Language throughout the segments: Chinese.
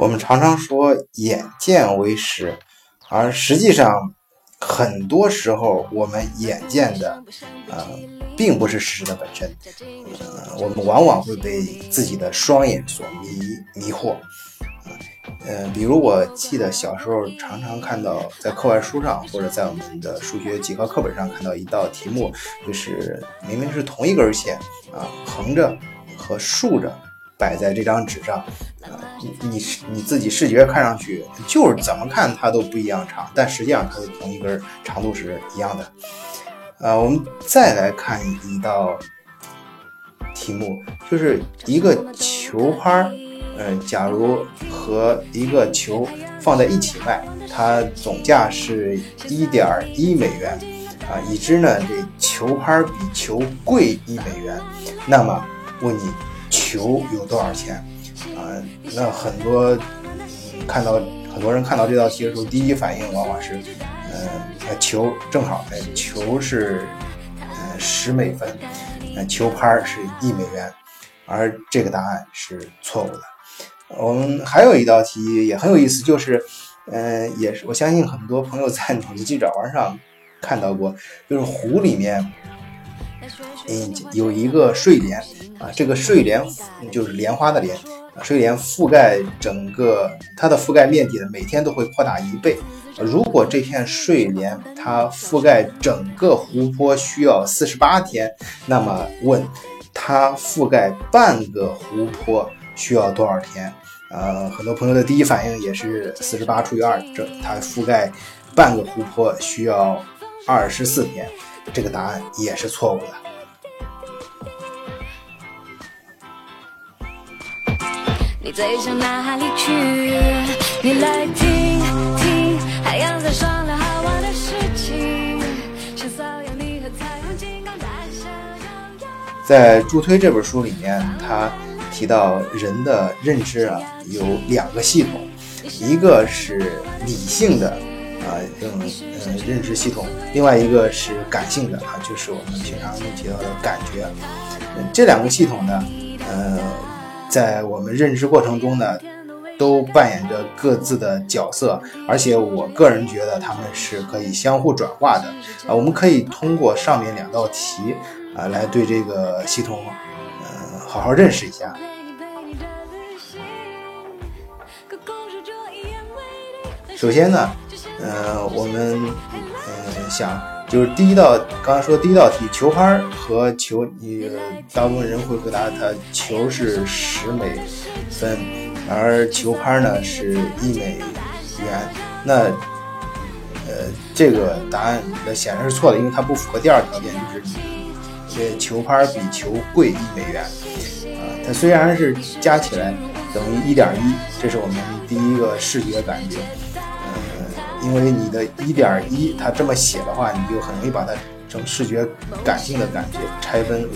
我们常常说眼见为实，而实际上很多时候我们眼见的，呃，并不是事实的本身。呃，我们往往会被自己的双眼所迷迷惑。呃，比如我记得小时候常常看到在课外书上或者在我们的数学几何课本上看到一道题目，就是明明是同一根线啊，横着和竖着。摆在这张纸上，啊，你你你自己视觉看上去就是怎么看它都不一样长，但实际上它是同一根长度是一样的。呃，我们再来看一道题目，就是一个球拍儿，嗯，假如和一个球放在一起卖，它总价是一点一美元，啊，已知呢这球拍比球贵一美元，那么问你。球有多少钱啊？那很多看到很多人看到这道题的时候，第一反应往往是，呃，球正好，哎，球是呃十美分，呃，球拍是一美元，而这个答案是错误的。我们还有一道题也很有意思，就是，呃，也是我相信很多朋友在 统计记者玩上看到过，就是湖里面。嗯，有一个睡莲啊，这个睡莲就是莲花的莲，睡莲覆盖整个它的覆盖面积呢，每天都会扩大一倍。如果这片睡莲它覆盖整个湖泊需要四十八天，那么问它覆盖半个湖泊需要多少天？呃，很多朋友的第一反应也是四十八除以二，这它覆盖半个湖泊需要二十四天。这个答案也是错误的。在助推这本书里面，他提到人的认知啊有两个系统，一个是理性的。啊，嗯嗯，认知系统，另外一个是感性的啊，就是我们平常提到的感觉。嗯，这两个系统呢，呃，在我们认知过程中呢，都扮演着各自的角色，而且我个人觉得他们是可以相互转化的啊。我们可以通过上面两道题啊，来对这个系统，呃，好好认识一下。首先呢。呃，我们呃想就是第一道，刚才说第一道题，球拍和球，你大部分人会回答它球是十美分，而球拍呢是一美元。那呃这个答案显然是错的，因为它不符合第二条件，就是这球拍比球贵一美元。啊，它虽然是加起来等于一点一，这是我们第一个视觉感觉。因为你的一点一，它这么写的话，你就很容易把它从视觉感性的感觉拆分为。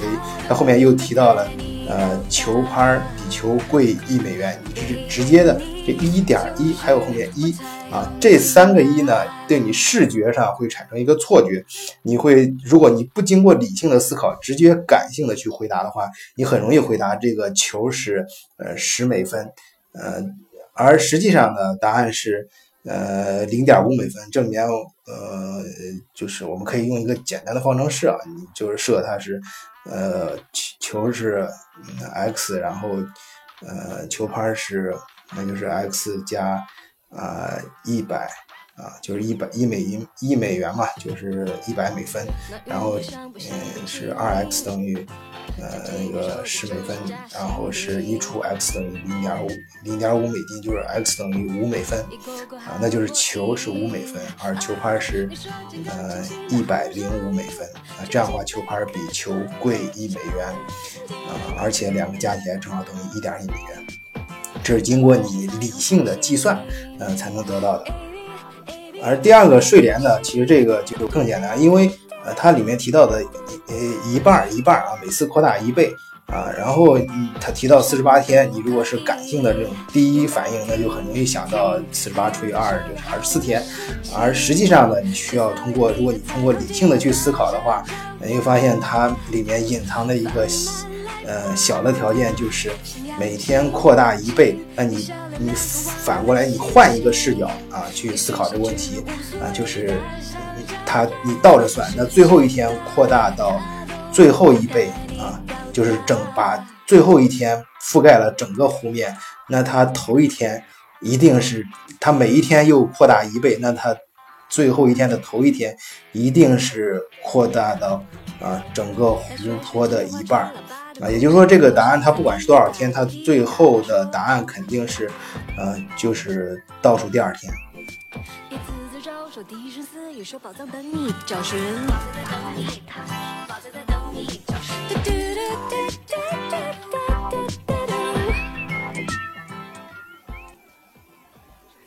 它后面又提到了，呃，球拍比球贵一美元，你是直接的这一点一，还有后面一啊，这三个一呢，对你视觉上会产生一个错觉。你会，如果你不经过理性的思考，直接感性的去回答的话，你很容易回答这个球是呃十美分，呃，而实际上呢，答案是。呃，零点五美分，这里面呃，就是我们可以用一个简单的方程式啊，你就是设它是，呃，球是 x，然后呃，球拍是，那就是 x 加啊一百。啊，就是一百一美一一美元嘛，就是一百美分，然后嗯是二 x 等于呃那个十美分，然后是一除 x 等于零点五零点五美金，就是 x 等于五美分啊，那就是球是五美分，而球拍是呃一百零五美分啊，这样的话球拍比球贵一美元啊，而且两个加起来正好等于一点一美元，这是经过你理性的计算呃才能得到的。而第二个睡莲呢，其实这个就更简单，因为呃它里面提到的呃一半儿一半儿啊，每次扩大一倍啊，然后他提到四十八天，你如果是感性的这种第一反应，那就很容易想到四十八除以二就是二十四天，而实际上呢，你需要通过如果你通过理性的去思考的话，你会发现它里面隐藏的一个呃小的条件就是每天扩大一倍。那你你反过来你换一个视角啊去思考这个问题啊，就是它你倒着算，那最后一天扩大到最后一倍啊，就是整把最后一天覆盖了整个湖面。那它头一天一定是它每一天又扩大一倍，那它。最后一天的头一天，一定是扩大到啊整个湖泊的一半儿啊，也就是说，这个答案它不管是多少天，它最后的答案肯定是，呃，就是倒数第二天。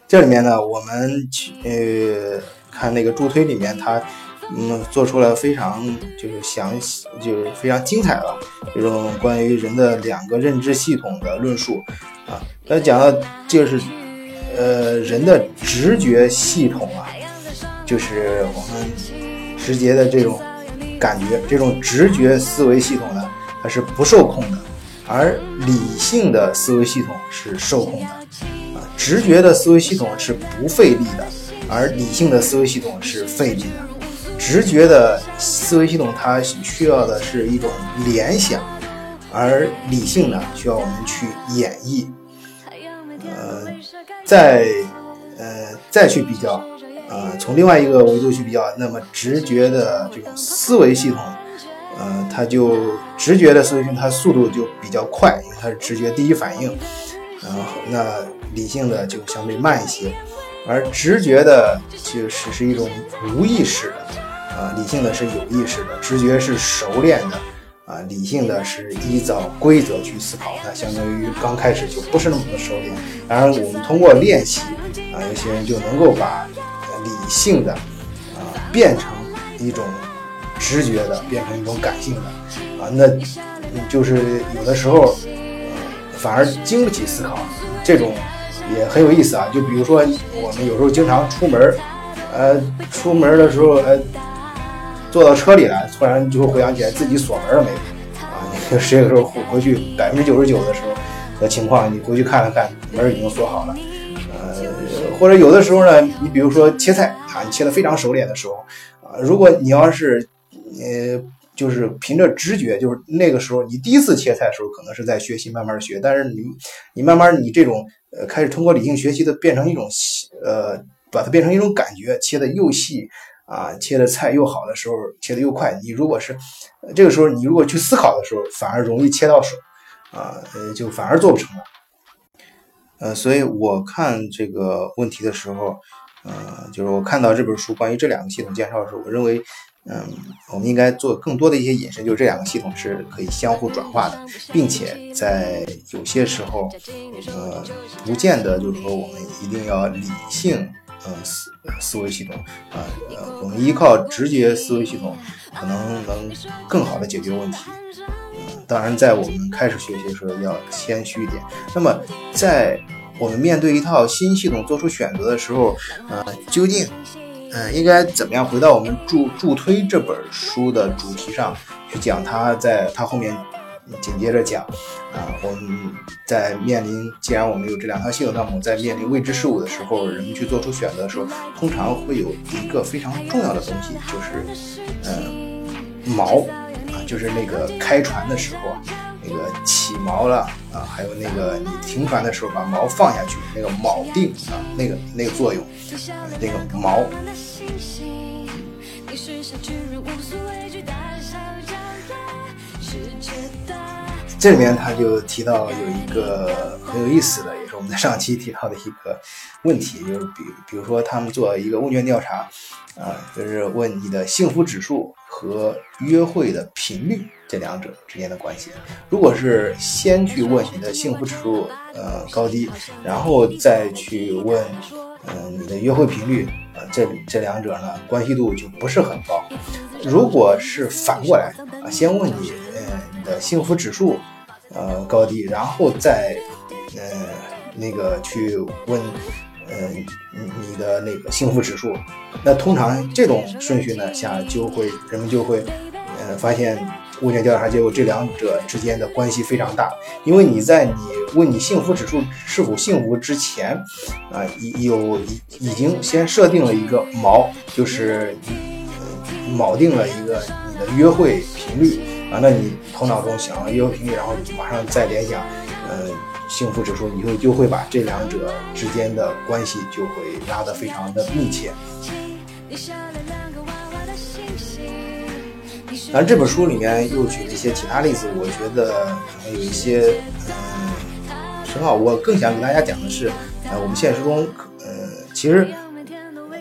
这里面呢，我们去呃看那个助推里面，它嗯做出了非常就是详细，就是非常精彩的这种关于人的两个认知系统的论述啊。他讲到就是呃人的直觉系统啊，就是我们直接的这种感觉，这种直觉思维系统呢，它是不受控的，而理性的思维系统是受控的啊。直觉的思维系统是不费力的，而理性的思维系统是费力的。直觉的思维系统它需要的是一种联想，而理性呢需要我们去演绎。呃，再呃再去比较，呃从另外一个维度去比较，那么直觉的这种思维系统，呃它就直觉的思维系统它速度就比较快，因为它是直觉第一反应。然后那。理性的就相对慢一些，而直觉的就是是一种无意识的，啊，理性的是有意识的，直觉是熟练的，啊，理性的是依照规则去思考，它相当于刚开始就不是那么的熟练。当然，我们通过练习，啊，有些人就能够把理性的，啊，变成一种直觉的，变成一种感性的，啊，那就是有的时候，反而经不起思考，这种。也很有意思啊，就比如说我们有时候经常出门，呃，出门的时候，呃，坐到车里来，突然就会回想起来自己锁门了没有啊？你 这个时候回回去百分之九十九的时候的情况，你回去看了看，门已经锁好了。呃，或者有的时候呢，你比如说切菜啊，你切的非常熟练的时候啊，如果你要是呃，就是凭着直觉，就是那个时候你第一次切菜的时候，可能是在学习，慢慢学，但是你你慢慢你这种。呃，开始通过理性学习的变成一种，呃，把它变成一种感觉，切的又细啊，切的菜又好的时候，切的又快。你如果是这个时候，你如果去思考的时候，反而容易切到手，啊，就反而做不成了。呃，所以我看这个问题的时候，呃，就是我看到这本书关于这两个系统介绍的时候，我认为。嗯，我们应该做更多的一些引申，就是这两个系统是可以相互转化的，并且在有些时候，呃，不见得就是说我们一定要理性，呃思思维系统，啊，呃，我们依靠直觉思维系统，可能能更好的解决问题。嗯，当然，在我们开始学习的时候要谦虚一点。那么，在我们面对一套新系统做出选择的时候，呃，究竟？嗯，应该怎么样回到我们助助推这本书的主题上去讲？它在它后面紧接着讲啊，我们在面临既然我们有这两套系统，那么在面临未知事物的时候，人们去做出选择的时候，通常会有一个非常重要的东西，就是嗯锚啊，就是那个开船的时候啊，那个起锚了啊，还有那个你停船的时候把锚放下去，那个锚定啊，那个那个作用，那个锚。这里面他就提到有一个很有意思的，也是我们在上期提到的一个问题，就是比比如说他们做一个问卷调查，啊，就是问你的幸福指数和约会的频率这两者之间的关系。如果是先去问你的幸福指数呃高低，然后再去问嗯你的约会频率，呃这这两者呢关系度就不是很高。如果是反过来啊，先问你。的幸福指数，呃高低，然后再呃那个去问，呃你的那个幸福指数，那通常这种顺序呢下就会人们就会呃发现问卷调查结果，这两者之间的关系非常大。因为你在你问你幸福指数是否幸福之前，啊，有已已经先设定了一个锚，就是锚定了一个你的约会频率啊。那你头脑中想了约会频率，然后马上再联想，呃，幸福指数，你就就会把这两者之间的关系就会拉得非常的密切。然这本书里面又举了一些其他例子，我觉得可能有一些嗯很好。我更想给大家讲的是，呃，我们现实中，呃，其实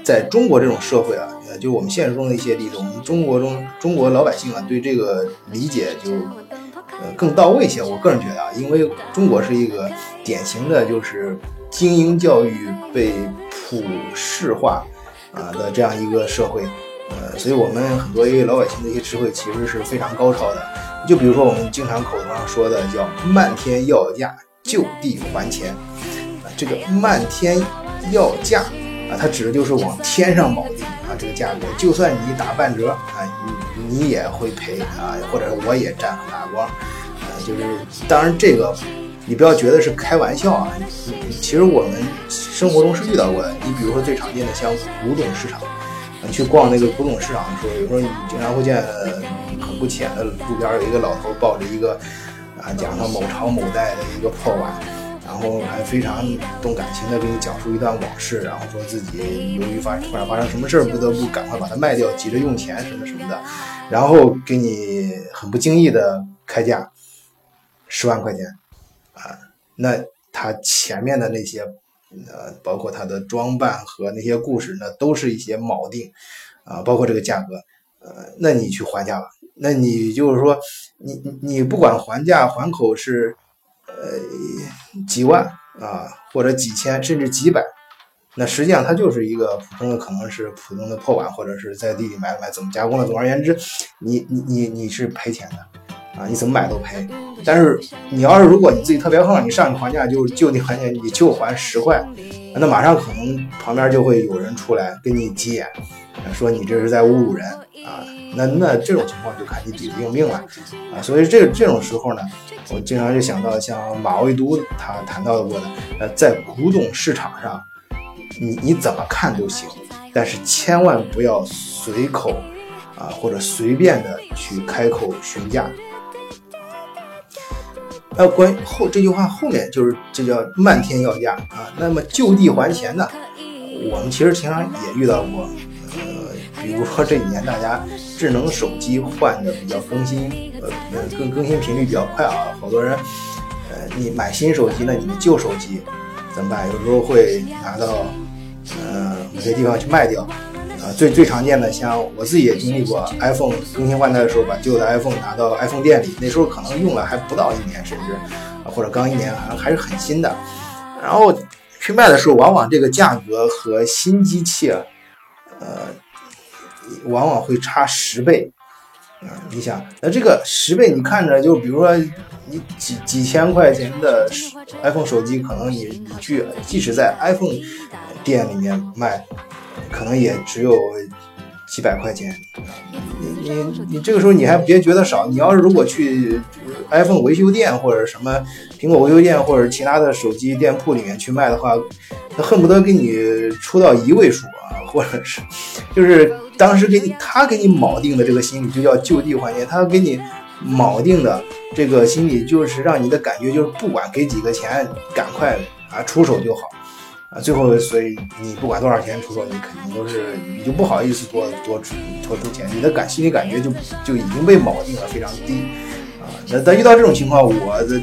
在中国这种社会啊，就我们现实中的一些例子，我们中国中中国老百姓啊，对这个理解就呃更到位一些。我个人觉得啊，因为中国是一个典型的就是精英教育被普世化啊的这样一个社会。呃，所以我们很多一些老百姓的一些智慧其实是非常高超的。就比如说我们经常口头上说的叫“漫天要价，就地还钱”，啊，这个“漫天要价”啊，它指的就是往天上锚定，这个价格，就算你打半折啊，你你也会赔啊，或者我也占很大光。呃，就是当然这个你不要觉得是开玩笑啊，其实我们生活中是遇到过的。你比如说最常见的像古董市场。你去逛那个古董市场的时候，有时候你经常会见很不浅的路边有一个老头抱着一个啊，讲他某朝某代的一个破碗，然后还非常动感情的给你讲述一段往事，然后说自己由于发突然发生什么事儿，不得不赶快把它卖掉，急着用钱什么什么的，然后给你很不经意的开价十万块钱啊，那他前面的那些。呃，包括他的装扮和那些故事，那都是一些锚定，啊，包括这个价格，呃，那你去还价吧，那你就是说，你你不管还价还口是，呃，几万啊，或者几千，甚至几百，那实际上它就是一个普通的，可能是普通的破碗，或者是在地里买买，怎么加工的，总而言之，你你你你是赔钱的。啊，你怎么买都赔。但是你要是如果你自己特别横，你上去还价就就你还钱，你就还十块，那马上可能旁边就会有人出来跟你急眼，说你这是在侮辱人啊。那那这种情况就看你底子硬不硬了啊。所以这这种时候呢，我经常就想到像马未都他谈到过的，呃，在古董市场上，你你怎么看都行，但是千万不要随口啊或者随便的去开口询价。呃，关于后这句话后面就是这叫漫天要价啊。那么就地还钱呢？我们其实平常也遇到过。呃，比如说这几年大家智能手机换的比较更新，呃呃更更新频率比较快啊。好多人，呃，你买新手机，那你的旧手机怎么办？有时候会拿到呃某些地方去卖掉。最最常见的，像我自己也经历过，iPhone 更新换代的时候，把旧的 iPhone 拿到 iPhone 店里，那时候可能用了还不到一年，甚至或者刚一年，好像还是很新的。然后去卖的时候，往往这个价格和新机器，呃，往往会差十倍。啊，你想，那这个十倍，你看着就比如说你几几千块钱的 iPhone 手机，可能你你去，即使在 iPhone 店里面卖。可能也只有几百块钱，你你你这个时候你还别觉得少，你要是如果去 iPhone 维修店或者什么苹果维修店或者其他的手机店铺里面去卖的话，他恨不得给你出到一位数啊，或者是就是当时给你他给你铆定的这个心理就叫就地还钱，他给你铆定的这个心理就是让你的感觉就是不管给几个钱，赶快啊出手就好。啊，最后，所以你不管多少钱出手，你肯定都是你就不好意思多多出多出钱，你的感心理感觉就就已经被锚定了非常低啊。那但遇到这种情况，我的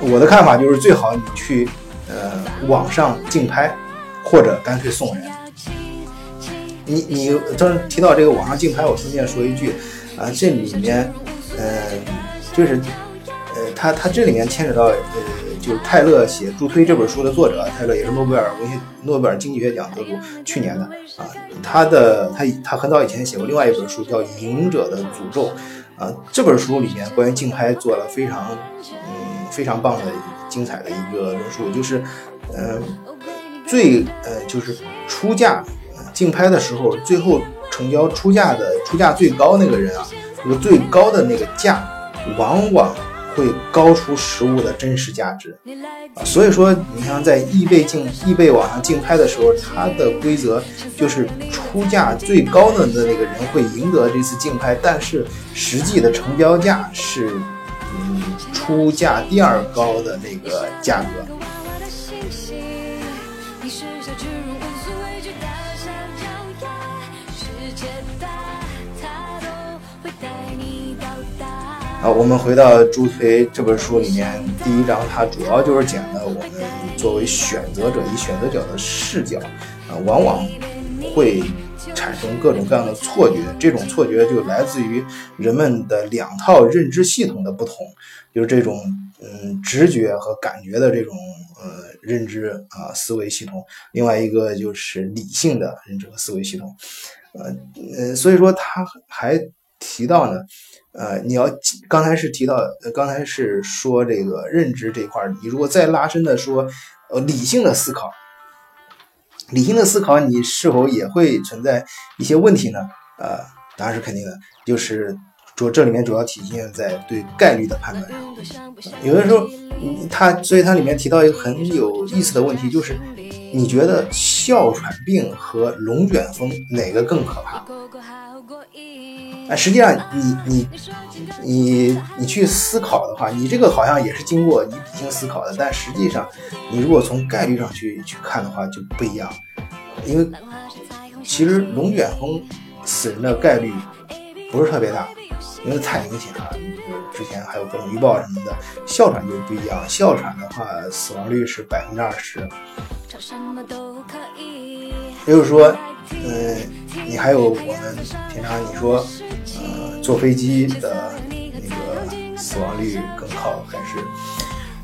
我的看法就是最好你去呃网上竞拍，或者干脆送人。你你当提到这个网上竞拍，我顺便说一句啊，这里面呃就是呃他他这里面牵扯到呃。就是泰勒写助推这本书的作者，泰勒也是诺贝尔文学、诺贝尔经济学奖得主，去年的啊。他的他他很早以前写过另外一本书，叫《赢者的诅咒》啊。这本书里面关于竞拍做了非常嗯非常棒的精彩的一个论述，就是嗯最呃就是出价竞拍的时候，最后成交出价的出价最高那个人啊，这个最高的那个价，往往会高出实物的真实价值啊。所以说，你像在易贝竞易贝网上竞拍的时候，它的规则就是出价最高的的那个人会赢得这次竞拍，但是实际的成交价是嗯出价第二高的那个价格。好，我们回到《朱推》这本书里面，第一章它主要就是讲的我们作为选择者以选择者的视角，啊，往往会产生各种各样的错觉。这种错觉就来自于人们的两套认知系统的不同，就是这种嗯直觉和感觉的这种呃认知啊思维系统，另外一个就是理性的认知和思维系统，呃呃，所以说他还提到呢。呃，你要刚才是提到，刚才是说这个认知这一块儿，你如果再拉伸的说，呃，理性的思考，理性的思考，你是否也会存在一些问题呢？呃，答案是肯定的，就是主这里面主要体现在对概率的判断上。有的时候，它所以它里面提到一个很有意思的问题，就是你觉得哮喘病和龙卷风哪个更可怕？啊，实际上你你你你去思考的话，你这个好像也是经过你理性思考的，但实际上你如果从概率上去去看的话就不一样，因为其实龙卷风死人的概率不是特别大，因为太明显了。之前还有各种预报什么的，哮喘就不一样，哮喘的话死亡率是百分之二十，也就是说，嗯，你还有我们平常你说。呃坐飞机的那个死亡率更高，还是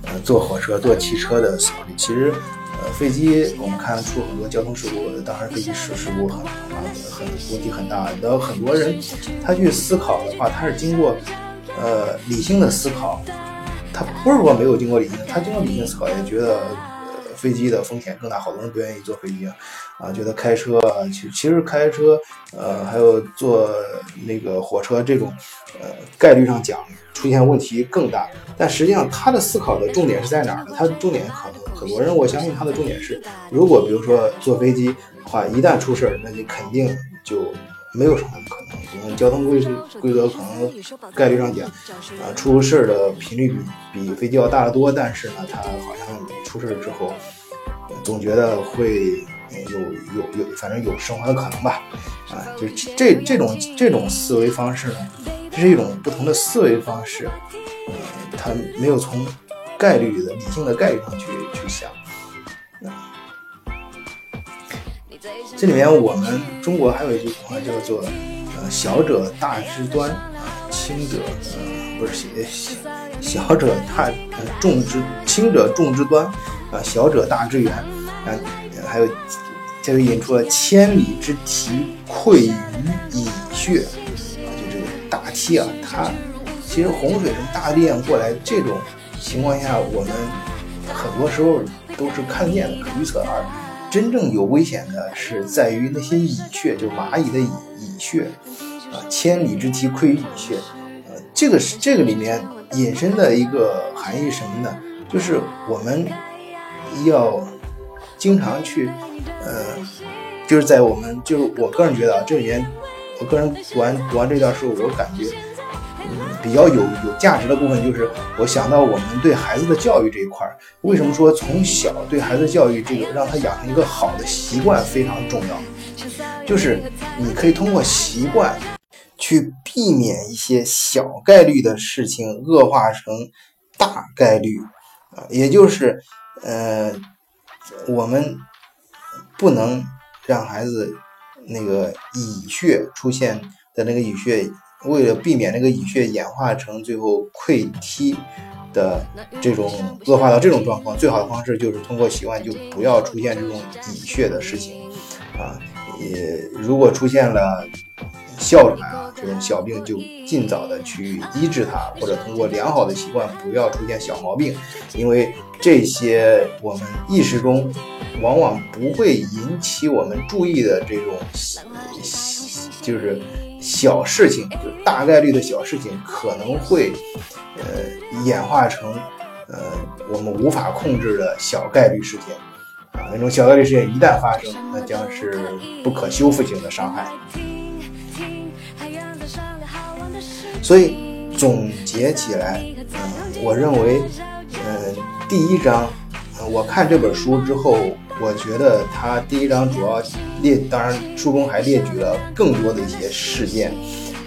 呃坐火车、坐汽车的死亡率？其实，呃，飞机我们看出很多交通事故，当然飞机事事故很啊很问题很大。然后很多人他去思考的话，他是经过呃理性的思考，他不是说没有经过理性，他经过理性思考也觉得。飞机的风险更大，好多人不愿意坐飞机啊，啊，觉得开车啊，其其实开车，呃，还有坐那个火车这种，呃，概率上讲出现问题更大。但实际上他的思考的重点是在哪儿呢？他的重点可能很多人，我相信他的重点是，如果比如说坐飞机的话，一旦出事儿，那你肯定就没有什么可能。因为交通规规则可能概率上讲，啊，出事的频率比比飞机要大得多，但是呢，它好像。出事之后，总觉得会有有有，反正有生还的可能吧，啊，就这这种这种思维方式呢，这是一种不同的思维方式，嗯，他没有从概率的理性的概率上去去想。这里面我们中国还有一句话叫做“呃，小者大之端，轻者呃不是小小者大重之轻者重之端。”啊，小者大之源，啊，还有，这就引出了千里之堤溃于蚁穴，啊，就这个大堤啊，它其实洪水从大地上过来，这种情况下，我们很多时候都是看见的、可预测，而真正有危险的是在于那些蚁穴，就蚂蚁的蚁蚁穴，啊，千里之堤溃于蚁穴，呃，这个是这个里面引申的一个含义什么呢？就是我们。要经常去，呃，就是在我们，就是我个人觉得啊，这里面，我个人读完读完这段书，我感觉，比较有有价值的部分就是，我想到我们对孩子的教育这一块，为什么说从小对孩子教育这个让他养成一个好的习惯非常重要，就是你可以通过习惯去避免一些小概率的事情恶化成大概率，啊，也就是。呃，我们不能让孩子那个蚁穴出现的那个蚁穴，为了避免那个蚁穴演化成最后溃堤的这种恶化到这种状况，最好的方式就是通过习惯，就不要出现这种蚁穴的事情啊。也如果出现了。哮喘啊，这种小病就尽早的去医治它，或者通过良好的习惯不要出现小毛病，因为这些我们意识中往往不会引起我们注意的这种，就是小事情，就大概率的小事情，可能会呃演化成呃我们无法控制的小概率事件啊，那种小概率事件一旦发生，那将是不可修复性的伤害。所以总结起来，嗯，我认为，嗯，第一章，我看这本书之后。我觉得他第一章主要列，当然书中还列举了更多的一些事件，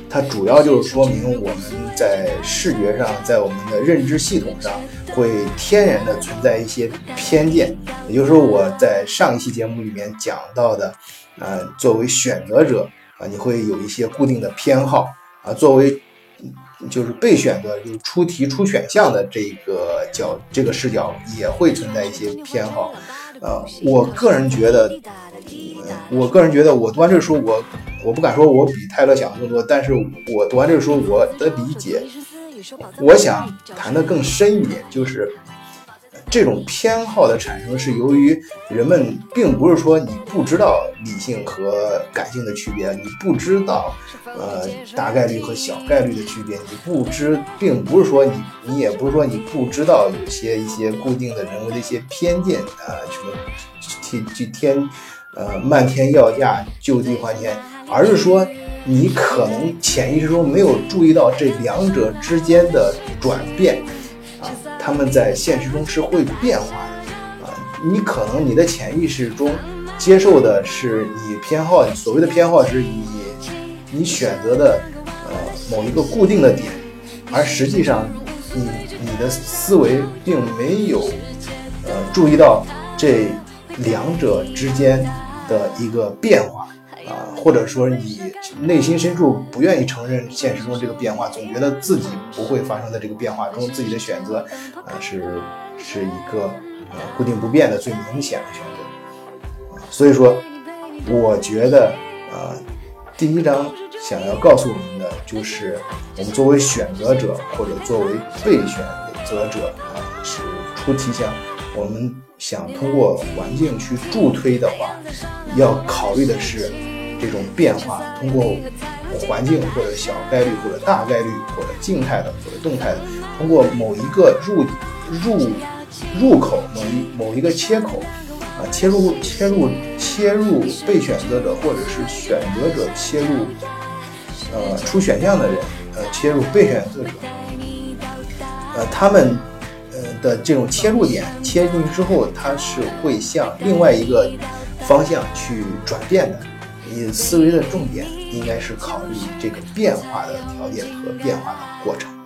它主要就是说明我们在视觉上，在我们的认知系统上会天然的存在一些偏见，也就是说我在上一期节目里面讲到的，呃，作为选择者啊，你会有一些固定的偏好啊，作为就是被选择就是出题出选项的这个角这个视角也会存在一些偏好。呃，我个人觉得，我个人觉得，我读完这个书，我我不敢说我比泰勒想的更多，但是我读完这个书，我的理解，我想谈的更深一点，就是。这种偏好的产生是由于人们并不是说你不知道理性和感性的区别，你不知道呃大概率和小概率的区别，你不知，并不是说你你也不是说你不知道有些一些固定的人为的一些偏见啊，什么天去天呃漫天要价就地还钱，而是说你可能潜意识中没有注意到这两者之间的转变。他们在现实中是会变化的啊，你可能你的潜意识中接受的是你偏好，所谓的偏好是你你选择的呃某一个固定的点，而实际上你你的思维并没有呃注意到这两者之间的一个变化。啊，或者说你内心深处不愿意承认现实中这个变化，总觉得自己不会发生在这个变化中，自己的选择，啊是是一个呃固定不变的最明显的选择。所以说，我觉得啊，第一章想要告诉我们的就是，我们作为选择者或者作为被选择者啊，是出题想我们想通过环境去助推的话，要考虑的是。这种变化通过环境或者小概率或者大概率或者静态的或者动态的，通过某一个入入入口某一某一个切口啊切入切入切入被选择者或者是选择者切入呃出选项的人呃切入被选择者呃他们呃的这种切入点切进去之后，它是会向另外一个方向去转变的。你思维的重点应该是考虑这个变化的条件和变化的过程。